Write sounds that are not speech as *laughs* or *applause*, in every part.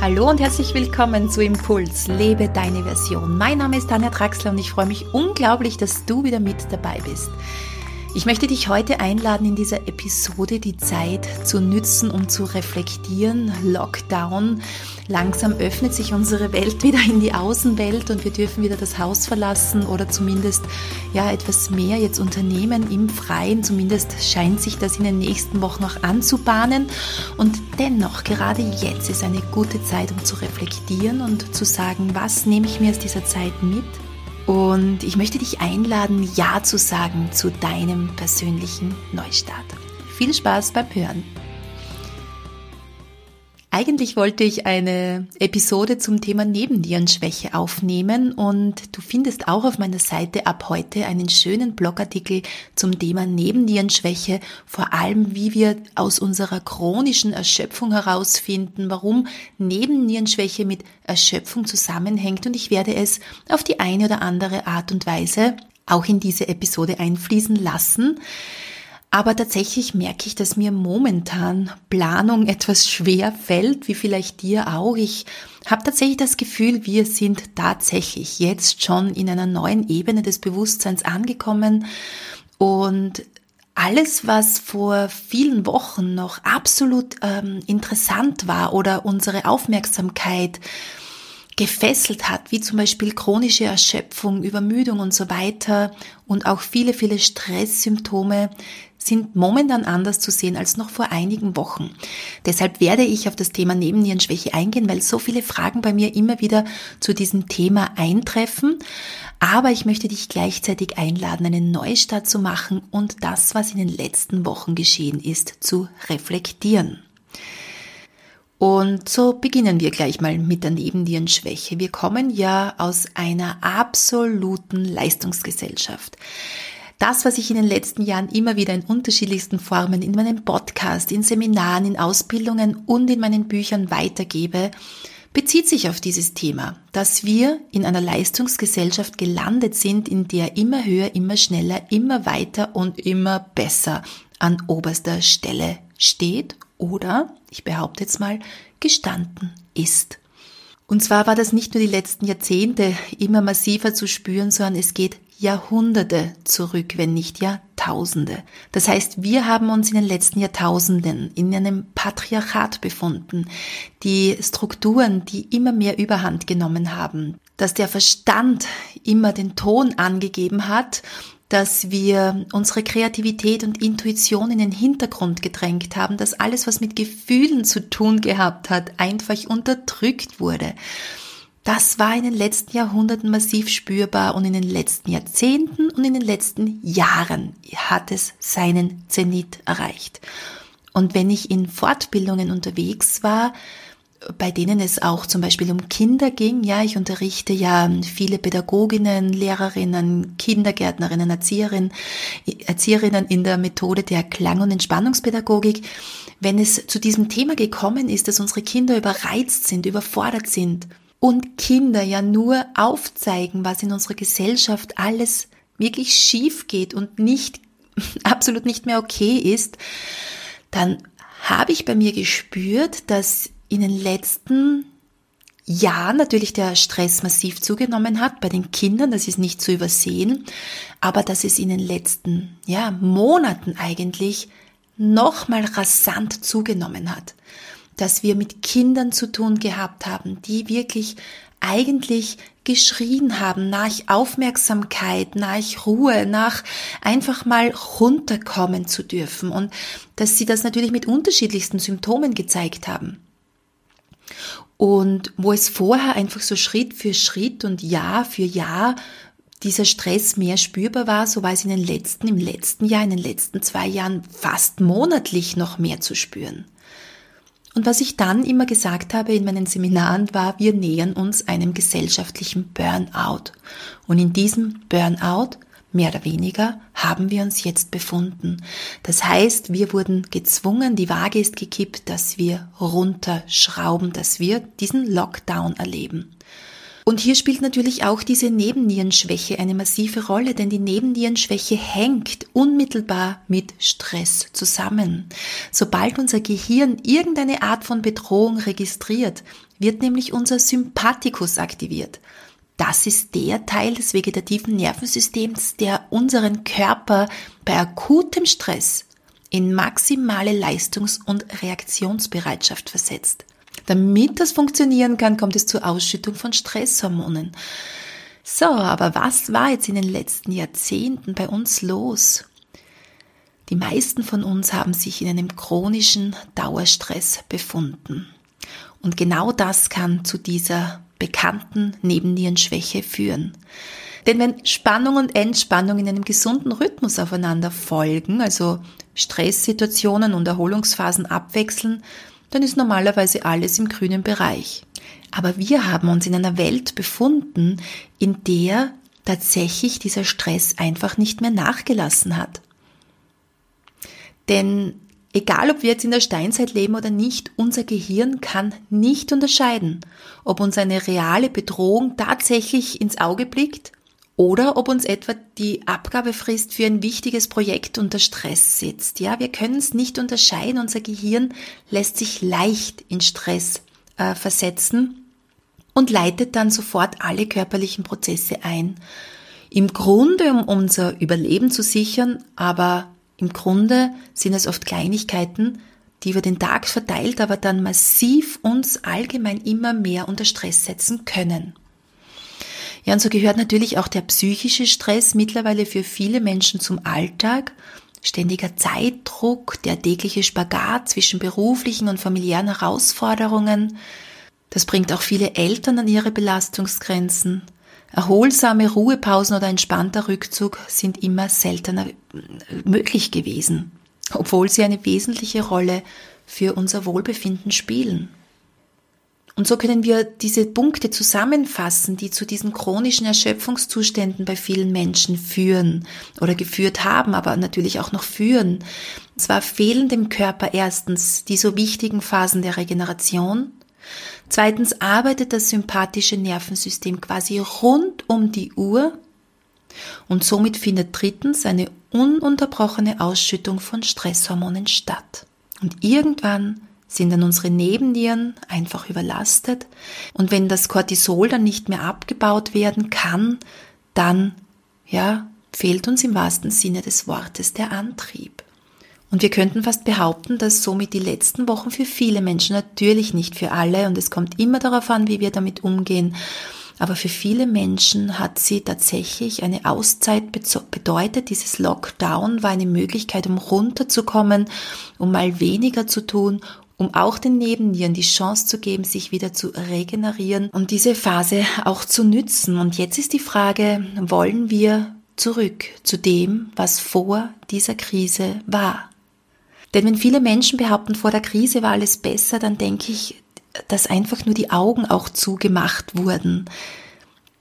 Hallo und herzlich willkommen zu Impuls, lebe deine Version. Mein Name ist Tanja Traxler und ich freue mich unglaublich, dass du wieder mit dabei bist. Ich möchte dich heute einladen, in dieser Episode die Zeit zu nützen, um zu reflektieren. Lockdown. Langsam öffnet sich unsere Welt wieder in die Außenwelt und wir dürfen wieder das Haus verlassen oder zumindest ja etwas mehr jetzt unternehmen im Freien. Zumindest scheint sich das in den nächsten Wochen noch anzubahnen. Und dennoch, gerade jetzt ist eine gute Zeit, um zu reflektieren und zu sagen, was nehme ich mir aus dieser Zeit mit? Und ich möchte dich einladen, Ja zu sagen zu deinem persönlichen Neustart. Viel Spaß beim Hören. Eigentlich wollte ich eine Episode zum Thema Nebennierenschwäche aufnehmen und du findest auch auf meiner Seite ab heute einen schönen Blogartikel zum Thema Nebennierenschwäche, vor allem wie wir aus unserer chronischen Erschöpfung herausfinden, warum Nebennierenschwäche mit Erschöpfung zusammenhängt und ich werde es auf die eine oder andere Art und Weise auch in diese Episode einfließen lassen. Aber tatsächlich merke ich, dass mir momentan Planung etwas schwer fällt, wie vielleicht dir auch. Ich habe tatsächlich das Gefühl, wir sind tatsächlich jetzt schon in einer neuen Ebene des Bewusstseins angekommen und alles, was vor vielen Wochen noch absolut ähm, interessant war oder unsere Aufmerksamkeit gefesselt hat, wie zum Beispiel chronische Erschöpfung, Übermüdung und so weiter und auch viele, viele Stresssymptome, sind momentan anders zu sehen als noch vor einigen Wochen. Deshalb werde ich auf das Thema Nebennierenschwäche eingehen, weil so viele Fragen bei mir immer wieder zu diesem Thema eintreffen. Aber ich möchte dich gleichzeitig einladen, einen Neustart zu machen und das, was in den letzten Wochen geschehen ist, zu reflektieren. Und so beginnen wir gleich mal mit der Nebennierenschwäche. Wir kommen ja aus einer absoluten Leistungsgesellschaft. Das, was ich in den letzten Jahren immer wieder in unterschiedlichsten Formen in meinem Podcast, in Seminaren, in Ausbildungen und in meinen Büchern weitergebe, bezieht sich auf dieses Thema, dass wir in einer Leistungsgesellschaft gelandet sind, in der immer höher, immer schneller, immer weiter und immer besser an oberster Stelle steht oder, ich behaupte jetzt mal, gestanden ist. Und zwar war das nicht nur die letzten Jahrzehnte immer massiver zu spüren, sondern es geht Jahrhunderte zurück, wenn nicht Jahrtausende. Das heißt, wir haben uns in den letzten Jahrtausenden in einem Patriarchat befunden, die Strukturen, die immer mehr Überhand genommen haben, dass der Verstand immer den Ton angegeben hat, dass wir unsere Kreativität und Intuition in den Hintergrund gedrängt haben, dass alles, was mit Gefühlen zu tun gehabt hat, einfach unterdrückt wurde. Das war in den letzten Jahrhunderten massiv spürbar und in den letzten Jahrzehnten und in den letzten Jahren hat es seinen Zenit erreicht. Und wenn ich in Fortbildungen unterwegs war, bei denen es auch zum Beispiel um Kinder ging, ja, ich unterrichte ja viele Pädagoginnen, Lehrerinnen, Kindergärtnerinnen, Erzieherinnen, Erzieherinnen in der Methode der Klang- und Entspannungspädagogik, wenn es zu diesem Thema gekommen ist, dass unsere Kinder überreizt sind, überfordert sind, und Kinder ja nur aufzeigen, was in unserer Gesellschaft alles wirklich schief geht und nicht, *laughs* absolut nicht mehr okay ist, dann habe ich bei mir gespürt, dass in den letzten Jahren natürlich der Stress massiv zugenommen hat bei den Kindern, das ist nicht zu übersehen, aber dass es in den letzten ja, Monaten eigentlich nochmal rasant zugenommen hat dass wir mit Kindern zu tun gehabt haben, die wirklich eigentlich geschrien haben nach Aufmerksamkeit, nach Ruhe, nach einfach mal runterkommen zu dürfen und dass sie das natürlich mit unterschiedlichsten Symptomen gezeigt haben. Und wo es vorher einfach so Schritt für Schritt und Jahr für Jahr dieser Stress mehr spürbar war, so war es in den letzten, im letzten Jahr, in den letzten zwei Jahren fast monatlich noch mehr zu spüren. Und was ich dann immer gesagt habe in meinen Seminaren war, wir nähern uns einem gesellschaftlichen Burnout. Und in diesem Burnout, mehr oder weniger, haben wir uns jetzt befunden. Das heißt, wir wurden gezwungen, die Waage ist gekippt, dass wir runterschrauben, dass wir diesen Lockdown erleben. Und hier spielt natürlich auch diese Nebennierenschwäche eine massive Rolle, denn die Nebennierenschwäche hängt unmittelbar mit Stress zusammen. Sobald unser Gehirn irgendeine Art von Bedrohung registriert, wird nämlich unser Sympathikus aktiviert. Das ist der Teil des vegetativen Nervensystems, der unseren Körper bei akutem Stress in maximale Leistungs- und Reaktionsbereitschaft versetzt. Damit das funktionieren kann, kommt es zur Ausschüttung von Stresshormonen. So, aber was war jetzt in den letzten Jahrzehnten bei uns los? Die meisten von uns haben sich in einem chronischen Dauerstress befunden. Und genau das kann zu dieser bekannten Nebennierenschwäche führen. Denn wenn Spannung und Entspannung in einem gesunden Rhythmus aufeinander folgen, also Stresssituationen und Erholungsphasen abwechseln, dann ist normalerweise alles im grünen Bereich. Aber wir haben uns in einer Welt befunden, in der tatsächlich dieser Stress einfach nicht mehr nachgelassen hat. Denn Egal, ob wir jetzt in der Steinzeit leben oder nicht, unser Gehirn kann nicht unterscheiden, ob uns eine reale Bedrohung tatsächlich ins Auge blickt oder ob uns etwa die Abgabefrist für ein wichtiges Projekt unter Stress sitzt. Ja, wir können es nicht unterscheiden. Unser Gehirn lässt sich leicht in Stress äh, versetzen und leitet dann sofort alle körperlichen Prozesse ein. Im Grunde, um unser Überleben zu sichern, aber im Grunde sind es oft Kleinigkeiten, die über den Tag verteilt aber dann massiv uns allgemein immer mehr unter Stress setzen können. Ja, und so gehört natürlich auch der psychische Stress mittlerweile für viele Menschen zum Alltag. Ständiger Zeitdruck, der tägliche Spagat zwischen beruflichen und familiären Herausforderungen. Das bringt auch viele Eltern an ihre Belastungsgrenzen. Erholsame Ruhepausen oder entspannter Rückzug sind immer seltener möglich gewesen, obwohl sie eine wesentliche Rolle für unser Wohlbefinden spielen. Und so können wir diese Punkte zusammenfassen, die zu diesen chronischen Erschöpfungszuständen bei vielen Menschen führen oder geführt haben, aber natürlich auch noch führen. Und zwar fehlen dem Körper erstens die so wichtigen Phasen der Regeneration, Zweitens arbeitet das sympathische Nervensystem quasi rund um die Uhr und somit findet drittens eine ununterbrochene Ausschüttung von Stresshormonen statt. Und irgendwann sind dann unsere Nebennieren einfach überlastet und wenn das Cortisol dann nicht mehr abgebaut werden kann, dann ja, fehlt uns im wahrsten Sinne des Wortes der Antrieb. Und wir könnten fast behaupten, dass somit die letzten Wochen für viele Menschen, natürlich nicht für alle, und es kommt immer darauf an, wie wir damit umgehen, aber für viele Menschen hat sie tatsächlich eine Auszeit bedeutet. Dieses Lockdown war eine Möglichkeit, um runterzukommen, um mal weniger zu tun, um auch den Nebennieren die Chance zu geben, sich wieder zu regenerieren und diese Phase auch zu nützen. Und jetzt ist die Frage, wollen wir zurück zu dem, was vor dieser Krise war? Denn wenn viele Menschen behaupten, vor der Krise war alles besser, dann denke ich, dass einfach nur die Augen auch zugemacht wurden,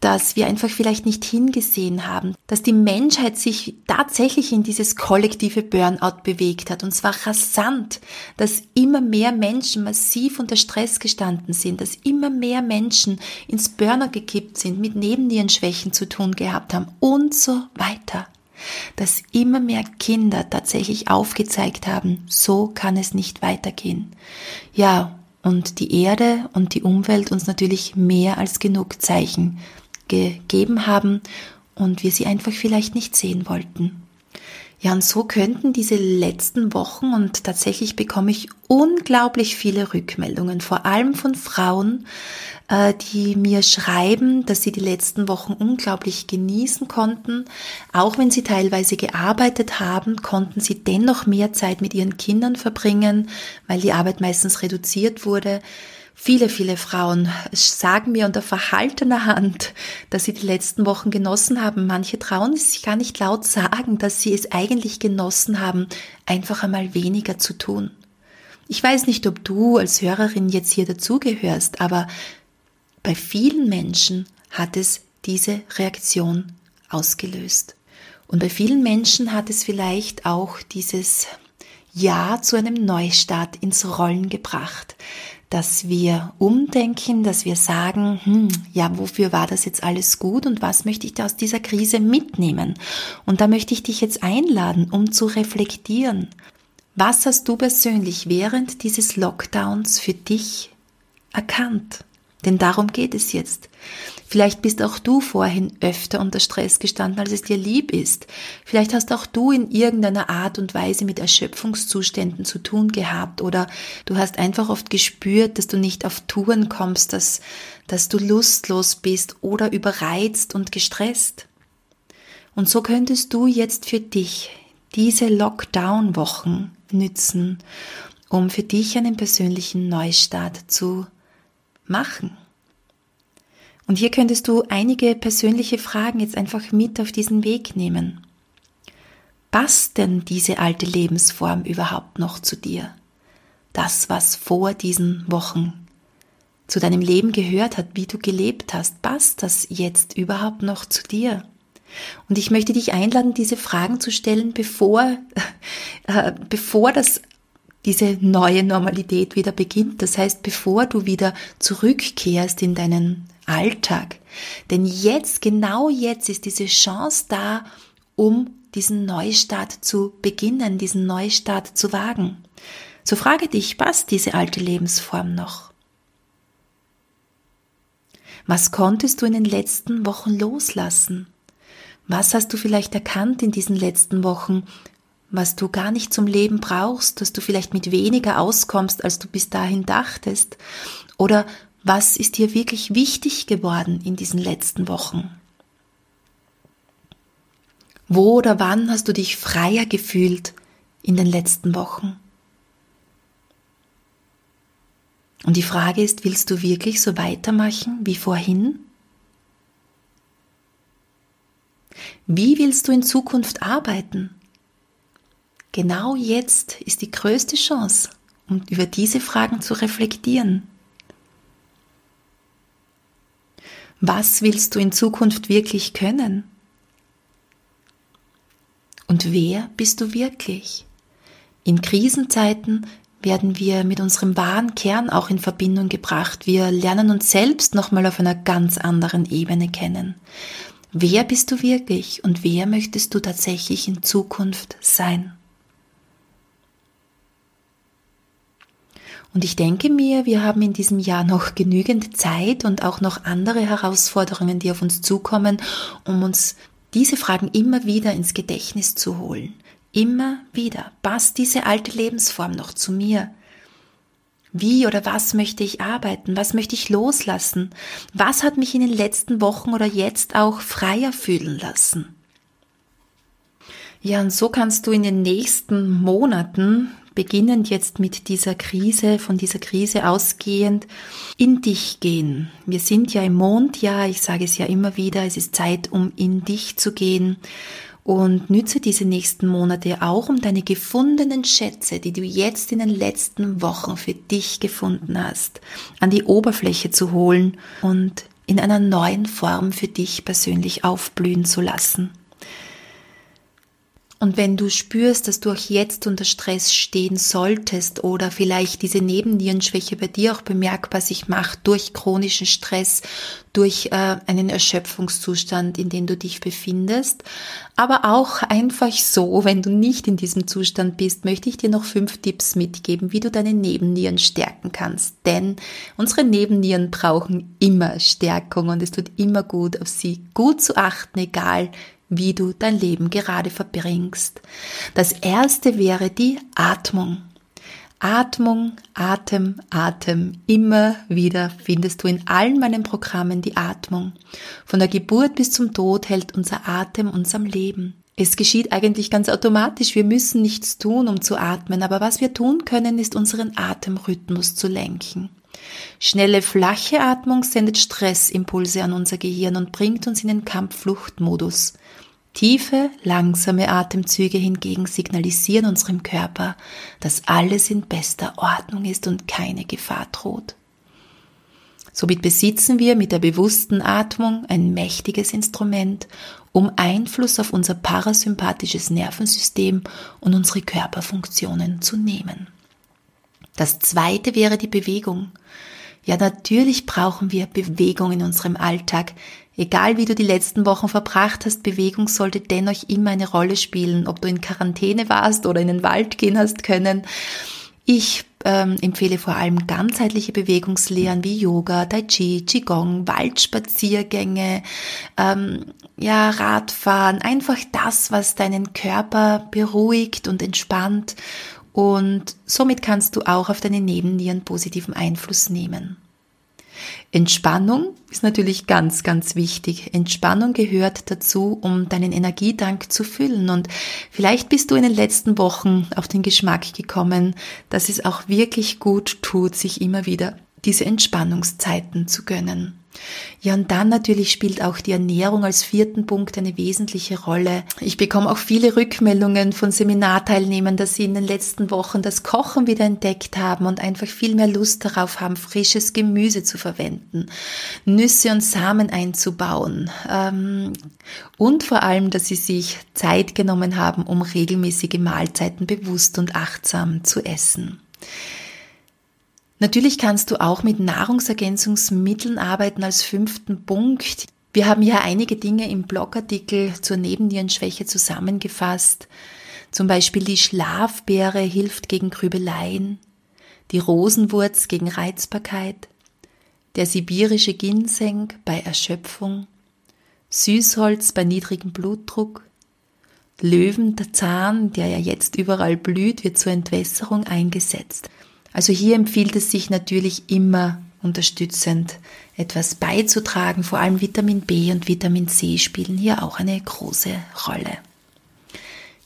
dass wir einfach vielleicht nicht hingesehen haben, dass die Menschheit sich tatsächlich in dieses kollektive Burnout bewegt hat. Und zwar rasant, dass immer mehr Menschen massiv unter Stress gestanden sind, dass immer mehr Menschen ins Burnout gekippt sind, mit Nebennierenschwächen zu tun gehabt haben und so weiter. Dass immer mehr Kinder tatsächlich aufgezeigt haben, so kann es nicht weitergehen. Ja, und die Erde und die Umwelt uns natürlich mehr als genug Zeichen gegeben haben und wir sie einfach vielleicht nicht sehen wollten. Ja, und so könnten diese letzten Wochen und tatsächlich bekomme ich unglaublich viele Rückmeldungen, vor allem von Frauen, äh, die mir schreiben, dass sie die letzten Wochen unglaublich genießen konnten. Auch wenn sie teilweise gearbeitet haben, konnten sie dennoch mehr Zeit mit ihren Kindern verbringen, weil die Arbeit meistens reduziert wurde. Viele, viele Frauen sagen mir unter verhaltener Hand, dass sie die letzten Wochen genossen haben. Manche trauen es sich gar nicht laut sagen, dass sie es eigentlich genossen haben, einfach einmal weniger zu tun. Ich weiß nicht, ob du als Hörerin jetzt hier dazugehörst, aber bei vielen Menschen hat es diese Reaktion ausgelöst. Und bei vielen Menschen hat es vielleicht auch dieses Ja zu einem Neustart ins Rollen gebracht. Dass wir umdenken, dass wir sagen, hm, ja, wofür war das jetzt alles gut und was möchte ich da aus dieser Krise mitnehmen? Und da möchte ich dich jetzt einladen, um zu reflektieren. Was hast du persönlich während dieses Lockdowns für dich erkannt? Denn darum geht es jetzt. Vielleicht bist auch du vorhin öfter unter Stress gestanden, als es dir lieb ist. Vielleicht hast auch du in irgendeiner Art und Weise mit Erschöpfungszuständen zu tun gehabt oder du hast einfach oft gespürt, dass du nicht auf Touren kommst, dass, dass du lustlos bist oder überreizt und gestresst. Und so könntest du jetzt für dich diese Lockdown-Wochen nützen, um für dich einen persönlichen Neustart zu machen. Und hier könntest du einige persönliche Fragen jetzt einfach mit auf diesen Weg nehmen. Passt denn diese alte Lebensform überhaupt noch zu dir? Das, was vor diesen Wochen zu deinem Leben gehört hat, wie du gelebt hast, passt das jetzt überhaupt noch zu dir? Und ich möchte dich einladen, diese Fragen zu stellen, bevor, *laughs* äh, bevor das diese neue Normalität wieder beginnt. Das heißt, bevor du wieder zurückkehrst in deinen Alltag. Denn jetzt, genau jetzt ist diese Chance da, um diesen Neustart zu beginnen, diesen Neustart zu wagen. So frage dich, passt diese alte Lebensform noch? Was konntest du in den letzten Wochen loslassen? Was hast du vielleicht erkannt in diesen letzten Wochen, was du gar nicht zum Leben brauchst, dass du vielleicht mit weniger auskommst, als du bis dahin dachtest? Oder was ist dir wirklich wichtig geworden in diesen letzten Wochen? Wo oder wann hast du dich freier gefühlt in den letzten Wochen? Und die Frage ist, willst du wirklich so weitermachen wie vorhin? Wie willst du in Zukunft arbeiten? Genau jetzt ist die größte Chance, um über diese Fragen zu reflektieren. Was willst du in Zukunft wirklich können? Und wer bist du wirklich? In Krisenzeiten werden wir mit unserem wahren Kern auch in Verbindung gebracht. Wir lernen uns selbst nochmal auf einer ganz anderen Ebene kennen. Wer bist du wirklich und wer möchtest du tatsächlich in Zukunft sein? Und ich denke mir, wir haben in diesem Jahr noch genügend Zeit und auch noch andere Herausforderungen, die auf uns zukommen, um uns diese Fragen immer wieder ins Gedächtnis zu holen. Immer wieder. Passt diese alte Lebensform noch zu mir? Wie oder was möchte ich arbeiten? Was möchte ich loslassen? Was hat mich in den letzten Wochen oder jetzt auch freier fühlen lassen? Ja, und so kannst du in den nächsten Monaten beginnend jetzt mit dieser Krise, von dieser Krise ausgehend, in dich gehen. Wir sind ja im Mondjahr, ich sage es ja immer wieder, es ist Zeit, um in dich zu gehen. Und nütze diese nächsten Monate auch, um deine gefundenen Schätze, die du jetzt in den letzten Wochen für dich gefunden hast, an die Oberfläche zu holen und in einer neuen Form für dich persönlich aufblühen zu lassen. Und wenn du spürst, dass du auch jetzt unter Stress stehen solltest oder vielleicht diese Nebennierenschwäche bei dir auch bemerkbar sich macht durch chronischen Stress, durch äh, einen Erschöpfungszustand, in dem du dich befindest, aber auch einfach so, wenn du nicht in diesem Zustand bist, möchte ich dir noch fünf Tipps mitgeben, wie du deine Nebennieren stärken kannst. Denn unsere Nebennieren brauchen immer Stärkung und es tut immer gut, auf sie gut zu achten, egal wie du dein Leben gerade verbringst. Das erste wäre die Atmung. Atmung, Atem, Atem. Immer wieder findest du in allen meinen Programmen die Atmung. Von der Geburt bis zum Tod hält unser Atem uns am Leben. Es geschieht eigentlich ganz automatisch. Wir müssen nichts tun, um zu atmen, aber was wir tun können, ist unseren Atemrhythmus zu lenken. Schnelle, flache Atmung sendet Stressimpulse an unser Gehirn und bringt uns in den Kampffluchtmodus. Tiefe, langsame Atemzüge hingegen signalisieren unserem Körper, dass alles in bester Ordnung ist und keine Gefahr droht. Somit besitzen wir mit der bewussten Atmung ein mächtiges Instrument, um Einfluss auf unser parasympathisches Nervensystem und unsere Körperfunktionen zu nehmen. Das zweite wäre die Bewegung. Ja, natürlich brauchen wir Bewegung in unserem Alltag. Egal wie du die letzten Wochen verbracht hast, Bewegung sollte dennoch immer eine Rolle spielen, ob du in Quarantäne warst oder in den Wald gehen hast können. Ich ähm, empfehle vor allem ganzheitliche Bewegungslehren wie Yoga, Tai Chi, Qigong, Waldspaziergänge, ähm, ja, Radfahren, einfach das, was deinen Körper beruhigt und entspannt und somit kannst du auch auf deine Nebennieren positiven Einfluss nehmen. Entspannung ist natürlich ganz, ganz wichtig. Entspannung gehört dazu, um deinen Energiedank zu füllen. Und vielleicht bist du in den letzten Wochen auf den Geschmack gekommen, dass es auch wirklich gut tut, sich immer wieder diese Entspannungszeiten zu gönnen. Ja, und dann natürlich spielt auch die Ernährung als vierten Punkt eine wesentliche Rolle. Ich bekomme auch viele Rückmeldungen von Seminarteilnehmern, dass sie in den letzten Wochen das Kochen wieder entdeckt haben und einfach viel mehr Lust darauf haben, frisches Gemüse zu verwenden, Nüsse und Samen einzubauen ähm, und vor allem, dass sie sich Zeit genommen haben, um regelmäßige Mahlzeiten bewusst und achtsam zu essen. Natürlich kannst du auch mit Nahrungsergänzungsmitteln arbeiten als fünften Punkt. Wir haben ja einige Dinge im Blogartikel zur Nebennierenschwäche zusammengefasst. Zum Beispiel die Schlafbeere hilft gegen Grübeleien, die Rosenwurz gegen Reizbarkeit, der sibirische Ginseng bei Erschöpfung, Süßholz bei niedrigem Blutdruck, Löwenzahn, der ja jetzt überall blüht, wird zur Entwässerung eingesetzt. Also hier empfiehlt es sich natürlich immer unterstützend etwas beizutragen. Vor allem Vitamin B und Vitamin C spielen hier auch eine große Rolle.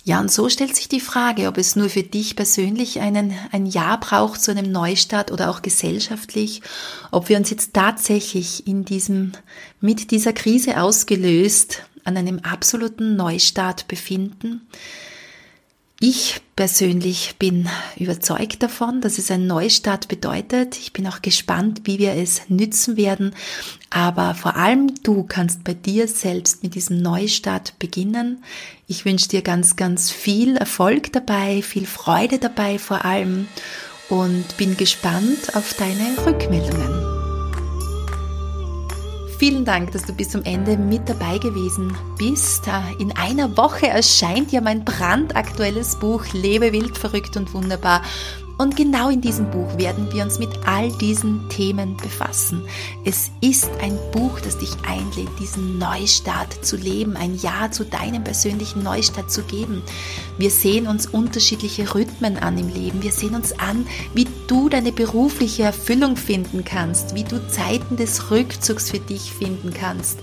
Ja, und so stellt sich die Frage, ob es nur für dich persönlich einen, ein Jahr braucht zu einem Neustart oder auch gesellschaftlich, ob wir uns jetzt tatsächlich in diesem, mit dieser Krise ausgelöst an einem absoluten Neustart befinden. Ich persönlich bin überzeugt davon, dass es ein Neustart bedeutet. Ich bin auch gespannt, wie wir es nützen werden. Aber vor allem du kannst bei dir selbst mit diesem Neustart beginnen. Ich wünsche dir ganz, ganz viel Erfolg dabei, viel Freude dabei vor allem und bin gespannt auf deine Rückmeldungen. Vielen Dank, dass du bis zum Ende mit dabei gewesen bist. In einer Woche erscheint ja mein brandaktuelles Buch Lebe wild, verrückt und wunderbar. Und genau in diesem Buch werden wir uns mit all diesen Themen befassen. Es ist ein Buch, das dich einlädt, diesen Neustart zu leben, ein Ja zu deinem persönlichen Neustart zu geben. Wir sehen uns unterschiedliche Rhythmen an im Leben. Wir sehen uns an, wie du deine berufliche Erfüllung finden kannst, wie du Zeiten des Rückzugs für dich finden kannst.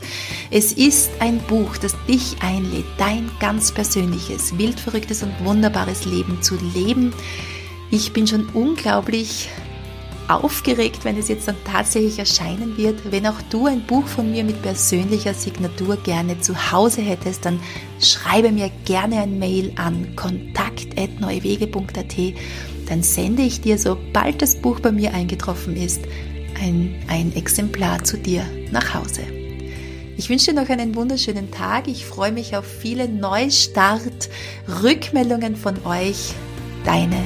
Es ist ein Buch, das dich einlädt, dein ganz persönliches, wildverrücktes und wunderbares Leben zu leben ich bin schon unglaublich aufgeregt, wenn es jetzt dann tatsächlich erscheinen wird. Wenn auch du ein Buch von mir mit persönlicher Signatur gerne zu Hause hättest, dann schreibe mir gerne ein Mail an kontakt.neuwege.at. Dann sende ich dir, sobald das Buch bei mir eingetroffen ist, ein, ein Exemplar zu dir nach Hause. Ich wünsche dir noch einen wunderschönen Tag. Ich freue mich auf viele Neustart-Rückmeldungen von euch. Deine.